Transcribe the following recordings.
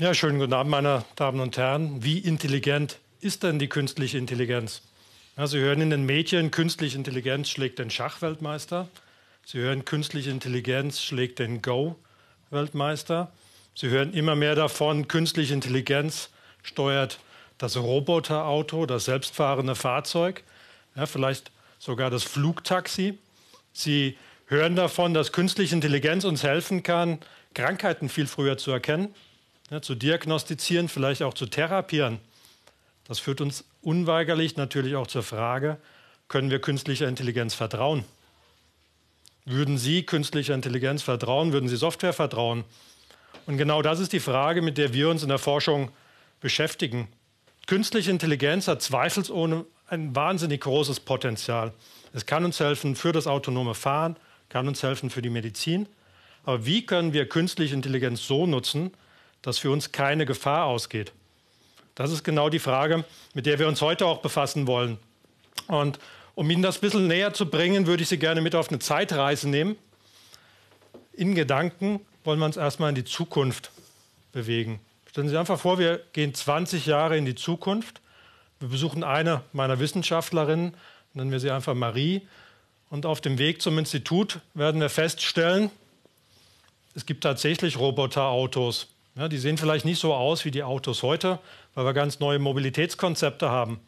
Ja, schönen guten Abend, meine Damen und Herren. Wie intelligent ist denn die künstliche Intelligenz? Ja, Sie hören in den Medien, künstliche Intelligenz schlägt den Schachweltmeister. Sie hören, künstliche Intelligenz schlägt den Go-Weltmeister. Sie hören immer mehr davon, künstliche Intelligenz steuert das Roboterauto, das selbstfahrende Fahrzeug, ja, vielleicht sogar das Flugtaxi. Sie hören davon, dass künstliche Intelligenz uns helfen kann, Krankheiten viel früher zu erkennen, ja, zu diagnostizieren, vielleicht auch zu therapieren. Das führt uns unweigerlich natürlich auch zur Frage, können wir künstlicher Intelligenz vertrauen? Würden Sie künstlicher Intelligenz vertrauen? Würden Sie Software vertrauen? Und genau das ist die Frage, mit der wir uns in der Forschung beschäftigen. Künstliche Intelligenz hat zweifelsohne ein wahnsinnig großes Potenzial. Es kann uns helfen für das autonome Fahren, kann uns helfen für die Medizin. Aber wie können wir künstliche Intelligenz so nutzen, dass für uns keine Gefahr ausgeht? Das ist genau die Frage, mit der wir uns heute auch befassen wollen. Und um Ihnen das ein bisschen näher zu bringen, würde ich Sie gerne mit auf eine Zeitreise nehmen. In Gedanken wollen wir uns erstmal in die Zukunft bewegen. Stellen Sie sich einfach vor, wir gehen 20 Jahre in die Zukunft. Wir besuchen eine meiner Wissenschaftlerinnen, nennen wir sie einfach Marie. Und auf dem Weg zum Institut werden wir feststellen, es gibt tatsächlich Roboterautos. Ja, die sehen vielleicht nicht so aus wie die Autos heute, weil wir ganz neue Mobilitätskonzepte haben.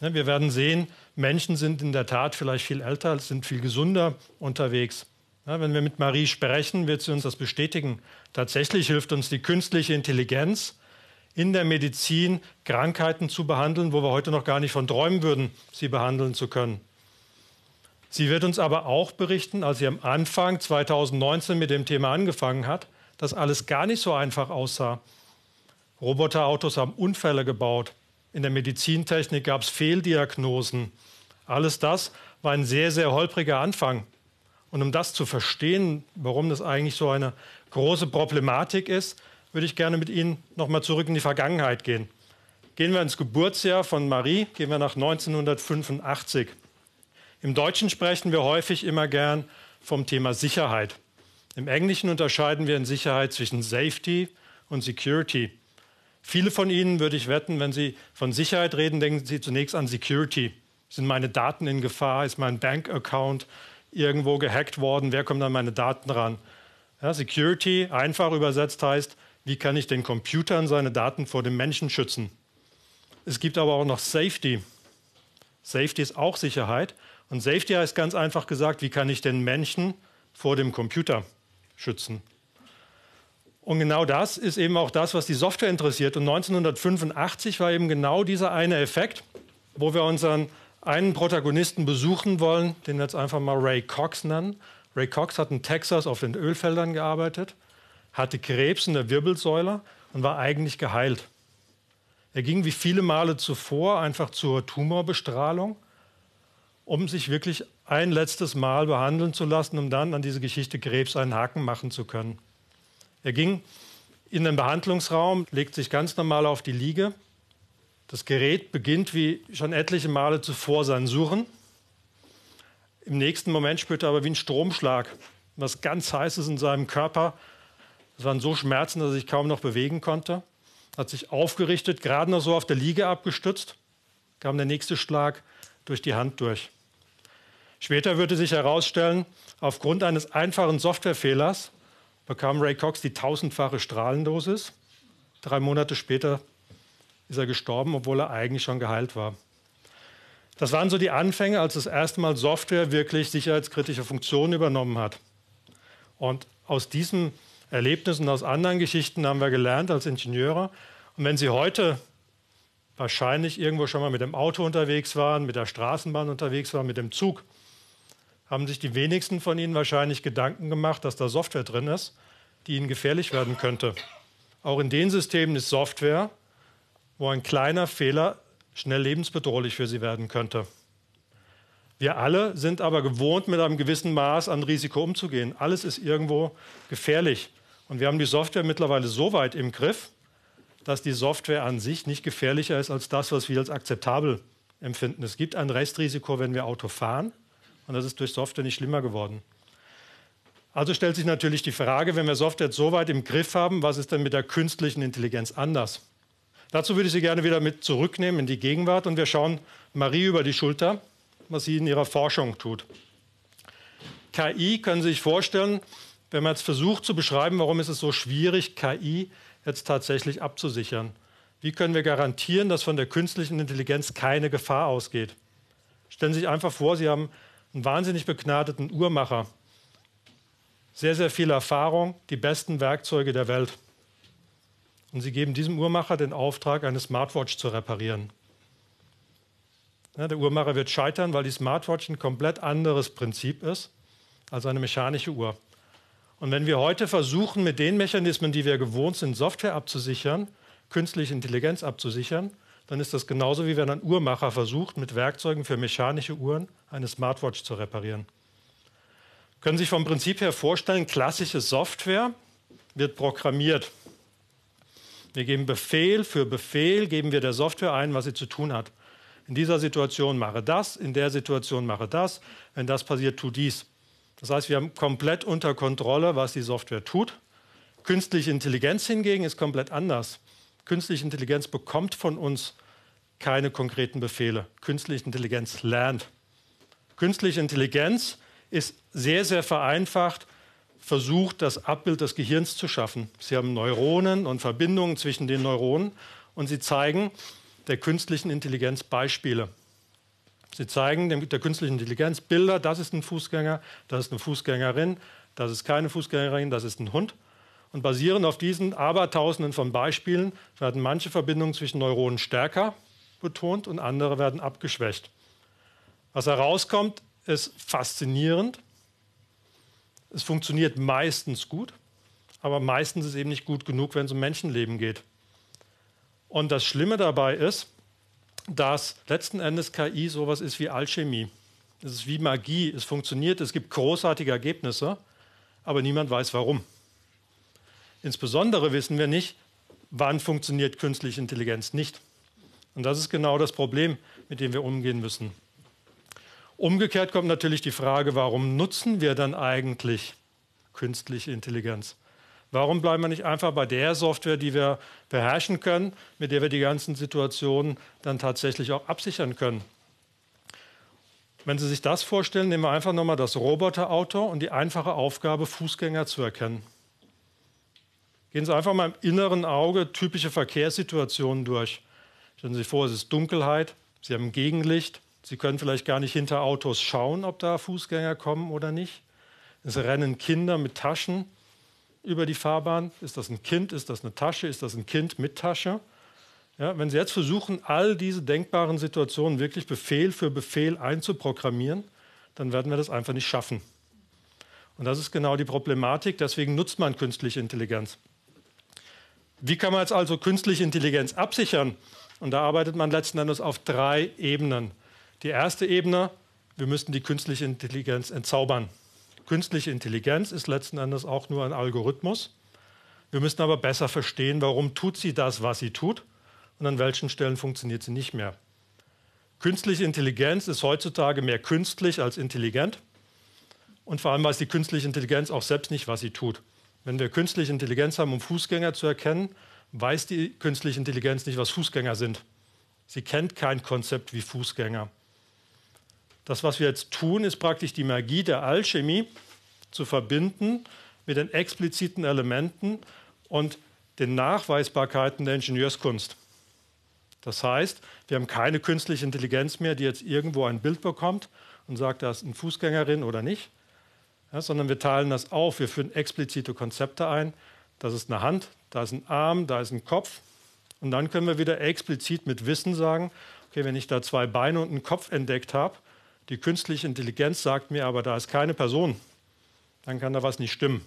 Ja, wir werden sehen, Menschen sind in der Tat vielleicht viel älter, sind viel gesünder unterwegs. Ja, wenn wir mit Marie sprechen, wird sie uns das bestätigen. Tatsächlich hilft uns die künstliche Intelligenz in der Medizin, Krankheiten zu behandeln, wo wir heute noch gar nicht von träumen würden, sie behandeln zu können. Sie wird uns aber auch berichten, als sie am Anfang 2019 mit dem Thema angefangen hat, dass alles gar nicht so einfach aussah. Roboterautos haben Unfälle gebaut. In der Medizintechnik gab es Fehldiagnosen. Alles das war ein sehr, sehr holpriger Anfang. Und um das zu verstehen, warum das eigentlich so eine große Problematik ist, würde ich gerne mit Ihnen noch mal zurück in die Vergangenheit gehen. Gehen wir ins Geburtsjahr von Marie, gehen wir nach 1985. Im Deutschen sprechen wir häufig immer gern vom Thema Sicherheit. Im Englischen unterscheiden wir in Sicherheit zwischen Safety und Security. Viele von Ihnen würde ich wetten, wenn Sie von Sicherheit reden, denken Sie zunächst an Security. Sind meine Daten in Gefahr? Ist mein Bankaccount irgendwo gehackt worden? Wer kommt an meine Daten ran? Ja, Security, einfach übersetzt heißt, wie kann ich den Computern seine Daten vor dem Menschen schützen? Es gibt aber auch noch Safety. Safety ist auch Sicherheit. Und Safety heißt ganz einfach gesagt, wie kann ich den Menschen vor dem Computer schützen? Und genau das ist eben auch das, was die Software interessiert. Und 1985 war eben genau dieser eine Effekt, wo wir unseren einen Protagonisten besuchen wollen, den wir jetzt einfach mal Ray Cox nennen. Ray Cox hat in Texas auf den Ölfeldern gearbeitet, hatte Krebs in der Wirbelsäule und war eigentlich geheilt. Er ging wie viele Male zuvor einfach zur Tumorbestrahlung um sich wirklich ein letztes Mal behandeln zu lassen, um dann an diese Geschichte Krebs einen Haken machen zu können. Er ging in den Behandlungsraum, legt sich ganz normal auf die Liege. Das Gerät beginnt wie schon etliche Male zuvor sein Suchen. Im nächsten Moment spürt er aber wie ein Stromschlag, was ganz Heißes in seinem Körper. Es waren so Schmerzen, dass er sich kaum noch bewegen konnte. Hat sich aufgerichtet, gerade noch so auf der Liege abgestützt. Kam der nächste Schlag, durch die Hand durch. Später würde sich herausstellen, aufgrund eines einfachen Softwarefehlers bekam Ray Cox die tausendfache Strahlendosis. Drei Monate später ist er gestorben, obwohl er eigentlich schon geheilt war. Das waren so die Anfänge, als das erste Mal Software wirklich sicherheitskritische Funktionen übernommen hat. Und aus diesen Erlebnissen, aus anderen Geschichten haben wir gelernt als Ingenieure. Und wenn Sie heute wahrscheinlich irgendwo schon mal mit dem Auto unterwegs waren, mit der Straßenbahn unterwegs waren, mit dem Zug, haben sich die wenigsten von Ihnen wahrscheinlich Gedanken gemacht, dass da Software drin ist, die Ihnen gefährlich werden könnte. Auch in den Systemen ist Software, wo ein kleiner Fehler schnell lebensbedrohlich für Sie werden könnte. Wir alle sind aber gewohnt, mit einem gewissen Maß an Risiko umzugehen. Alles ist irgendwo gefährlich. Und wir haben die Software mittlerweile so weit im Griff, dass die Software an sich nicht gefährlicher ist als das, was wir als akzeptabel empfinden. Es gibt ein Restrisiko, wenn wir Auto fahren, und das ist durch Software nicht schlimmer geworden. Also stellt sich natürlich die Frage, wenn wir Software so weit im Griff haben, was ist denn mit der künstlichen Intelligenz anders? Dazu würde ich Sie gerne wieder mit zurücknehmen in die Gegenwart und wir schauen Marie über die Schulter, was sie in ihrer Forschung tut. KI können Sie sich vorstellen, wenn man jetzt versucht zu beschreiben, warum ist es so schwierig, KI jetzt tatsächlich abzusichern. Wie können wir garantieren, dass von der künstlichen Intelligenz keine Gefahr ausgeht? Stellen Sie sich einfach vor, Sie haben einen wahnsinnig begnadeten Uhrmacher, sehr, sehr viel Erfahrung, die besten Werkzeuge der Welt. Und Sie geben diesem Uhrmacher den Auftrag, eine Smartwatch zu reparieren. Ja, der Uhrmacher wird scheitern, weil die Smartwatch ein komplett anderes Prinzip ist als eine mechanische Uhr. Und wenn wir heute versuchen, mit den Mechanismen, die wir gewohnt sind, Software abzusichern, künstliche Intelligenz abzusichern, dann ist das genauso wie wenn ein Uhrmacher versucht, mit Werkzeugen für mechanische Uhren eine Smartwatch zu reparieren. Können Sie sich vom Prinzip her vorstellen, klassische Software wird programmiert. Wir geben Befehl für Befehl, geben wir der Software ein, was sie zu tun hat. In dieser Situation mache das, in der Situation mache das, wenn das passiert, tu dies. Das heißt, wir haben komplett unter Kontrolle, was die Software tut. Künstliche Intelligenz hingegen ist komplett anders. Künstliche Intelligenz bekommt von uns keine konkreten Befehle. Künstliche Intelligenz lernt. Künstliche Intelligenz ist sehr, sehr vereinfacht versucht, das Abbild des Gehirns zu schaffen. Sie haben Neuronen und Verbindungen zwischen den Neuronen und sie zeigen der künstlichen Intelligenz Beispiele. Sie zeigen der künstlichen Intelligenz Bilder, das ist ein Fußgänger, das ist eine Fußgängerin, das ist keine Fußgängerin, das ist ein Hund. Und basierend auf diesen Abertausenden von Beispielen werden manche Verbindungen zwischen Neuronen stärker betont und andere werden abgeschwächt. Was herauskommt, ist faszinierend. Es funktioniert meistens gut, aber meistens ist es eben nicht gut genug, wenn es um Menschenleben geht. Und das Schlimme dabei ist, dass letzten Endes KI sowas ist wie Alchemie. Es ist wie Magie. Es funktioniert, es gibt großartige Ergebnisse, aber niemand weiß warum. Insbesondere wissen wir nicht, wann funktioniert künstliche Intelligenz nicht. Und das ist genau das Problem, mit dem wir umgehen müssen. Umgekehrt kommt natürlich die Frage, warum nutzen wir dann eigentlich künstliche Intelligenz? Warum bleiben wir nicht einfach bei der Software, die wir beherrschen können, mit der wir die ganzen Situationen dann tatsächlich auch absichern können? Wenn Sie sich das vorstellen, nehmen wir einfach nochmal das Roboterauto und die einfache Aufgabe, Fußgänger zu erkennen. Gehen Sie einfach mal im inneren Auge typische Verkehrssituationen durch. Stellen Sie sich vor, es ist Dunkelheit, Sie haben Gegenlicht, Sie können vielleicht gar nicht hinter Autos schauen, ob da Fußgänger kommen oder nicht. Es rennen Kinder mit Taschen über die Fahrbahn? Ist das ein Kind? Ist das eine Tasche? Ist das ein Kind mit Tasche? Ja, wenn Sie jetzt versuchen, all diese denkbaren Situationen wirklich Befehl für Befehl einzuprogrammieren, dann werden wir das einfach nicht schaffen. Und das ist genau die Problematik. Deswegen nutzt man künstliche Intelligenz. Wie kann man jetzt also künstliche Intelligenz absichern? Und da arbeitet man letzten Endes auf drei Ebenen. Die erste Ebene, wir müssten die künstliche Intelligenz entzaubern. Künstliche Intelligenz ist letzten Endes auch nur ein Algorithmus. Wir müssen aber besser verstehen, warum tut sie das, was sie tut und an welchen Stellen funktioniert sie nicht mehr. Künstliche Intelligenz ist heutzutage mehr künstlich als intelligent. Und vor allem weiß die künstliche Intelligenz auch selbst nicht, was sie tut. Wenn wir künstliche Intelligenz haben, um Fußgänger zu erkennen, weiß die künstliche Intelligenz nicht, was Fußgänger sind. Sie kennt kein Konzept wie Fußgänger. Das, was wir jetzt tun, ist praktisch die Magie der Alchemie zu verbinden mit den expliziten Elementen und den Nachweisbarkeiten der Ingenieurskunst. Das heißt, wir haben keine künstliche Intelligenz mehr, die jetzt irgendwo ein Bild bekommt und sagt, das ist eine Fußgängerin oder nicht, ja, sondern wir teilen das auf. Wir führen explizite Konzepte ein. Das ist eine Hand, da ist ein Arm, da ist ein Kopf. Und dann können wir wieder explizit mit Wissen sagen, okay, wenn ich da zwei Beine und einen Kopf entdeckt habe, die künstliche Intelligenz sagt mir aber, da ist keine Person, dann kann da was nicht stimmen.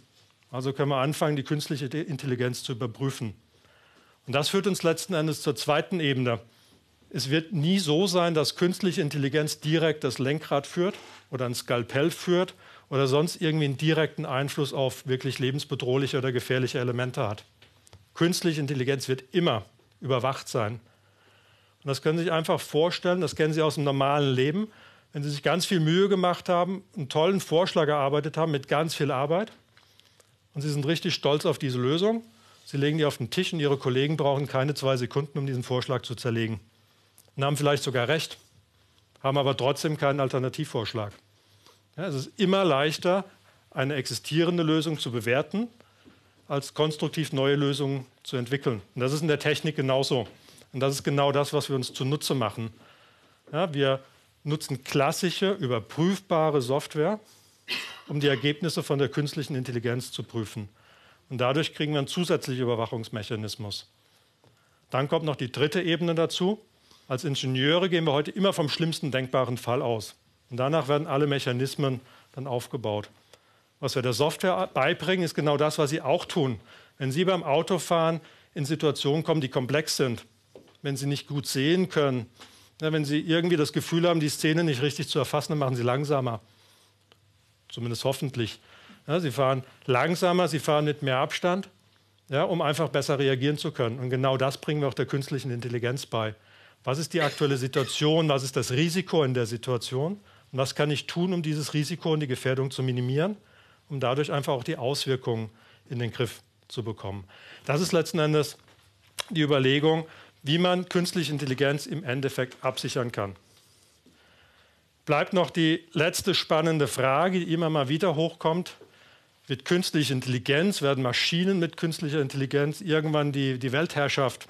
Also können wir anfangen, die künstliche Intelligenz zu überprüfen. Und das führt uns letzten Endes zur zweiten Ebene. Es wird nie so sein, dass künstliche Intelligenz direkt das Lenkrad führt oder ein Skalpell führt oder sonst irgendwie einen direkten Einfluss auf wirklich lebensbedrohliche oder gefährliche Elemente hat. Künstliche Intelligenz wird immer überwacht sein. Und das können Sie sich einfach vorstellen, das kennen Sie aus dem normalen Leben wenn Sie sich ganz viel Mühe gemacht haben, einen tollen Vorschlag erarbeitet haben mit ganz viel Arbeit und Sie sind richtig stolz auf diese Lösung. Sie legen die auf den Tisch und Ihre Kollegen brauchen keine zwei Sekunden, um diesen Vorschlag zu zerlegen. Und haben vielleicht sogar recht, haben aber trotzdem keinen Alternativvorschlag. Ja, es ist immer leichter, eine existierende Lösung zu bewerten, als konstruktiv neue Lösungen zu entwickeln. Und das ist in der Technik genauso. Und das ist genau das, was wir uns zunutze machen. Ja, wir nutzen klassische, überprüfbare Software, um die Ergebnisse von der künstlichen Intelligenz zu prüfen. Und dadurch kriegen wir einen zusätzlichen Überwachungsmechanismus. Dann kommt noch die dritte Ebene dazu. Als Ingenieure gehen wir heute immer vom schlimmsten denkbaren Fall aus. Und danach werden alle Mechanismen dann aufgebaut. Was wir der Software beibringen, ist genau das, was Sie auch tun. Wenn Sie beim Autofahren in Situationen kommen, die komplex sind, wenn Sie nicht gut sehen können, wenn Sie irgendwie das Gefühl haben, die Szene nicht richtig zu erfassen, dann machen Sie langsamer. Zumindest hoffentlich. Ja, sie fahren langsamer, sie fahren mit mehr Abstand, ja, um einfach besser reagieren zu können. Und genau das bringen wir auch der künstlichen Intelligenz bei. Was ist die aktuelle Situation? Was ist das Risiko in der Situation? Und was kann ich tun, um dieses Risiko und die Gefährdung zu minimieren, um dadurch einfach auch die Auswirkungen in den Griff zu bekommen? Das ist letzten Endes die Überlegung, wie man künstliche Intelligenz im Endeffekt absichern kann bleibt noch die letzte spannende Frage, die immer mal wieder hochkommt. Wird künstliche Intelligenz, werden Maschinen mit künstlicher Intelligenz irgendwann die, die Weltherrschaft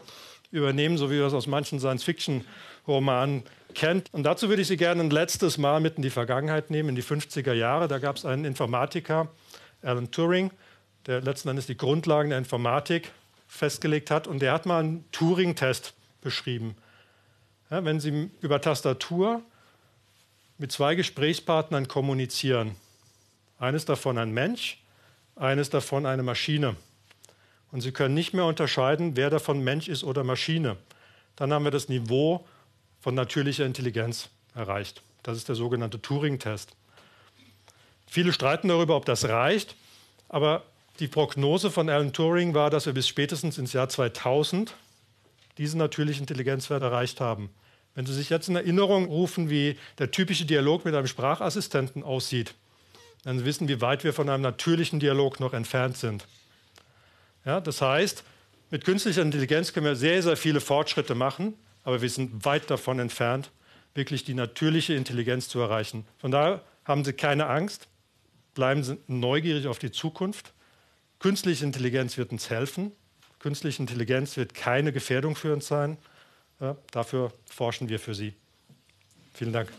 übernehmen, so wie wir es aus manchen Science-Fiction-Romanen kennt. Und dazu würde ich Sie gerne ein letztes Mal mit in die Vergangenheit nehmen, in die 50er Jahre. Da gab es einen Informatiker, Alan Turing, der letzten Endes die Grundlagen der Informatik festgelegt hat. Und der hat mal einen Turing-Test beschrieben. Ja, wenn Sie über Tastatur mit zwei Gesprächspartnern kommunizieren. Eines davon ein Mensch, eines davon eine Maschine. Und Sie können nicht mehr unterscheiden, wer davon Mensch ist oder Maschine. Dann haben wir das Niveau von natürlicher Intelligenz erreicht. Das ist der sogenannte Turing-Test. Viele streiten darüber, ob das reicht, aber die Prognose von Alan Turing war, dass wir bis spätestens ins Jahr 2000 diesen natürlichen Intelligenzwert erreicht haben. Wenn Sie sich jetzt in Erinnerung rufen, wie der typische Dialog mit einem Sprachassistenten aussieht, dann wissen, wie weit wir von einem natürlichen Dialog noch entfernt sind. Ja, das heißt, mit künstlicher Intelligenz können wir sehr, sehr viele Fortschritte machen, aber wir sind weit davon entfernt, wirklich die natürliche Intelligenz zu erreichen. Von daher haben Sie keine Angst, bleiben Sie neugierig auf die Zukunft. Künstliche Intelligenz wird uns helfen. Künstliche Intelligenz wird keine Gefährdung für uns sein. Ja, dafür forschen wir für Sie. Vielen Dank.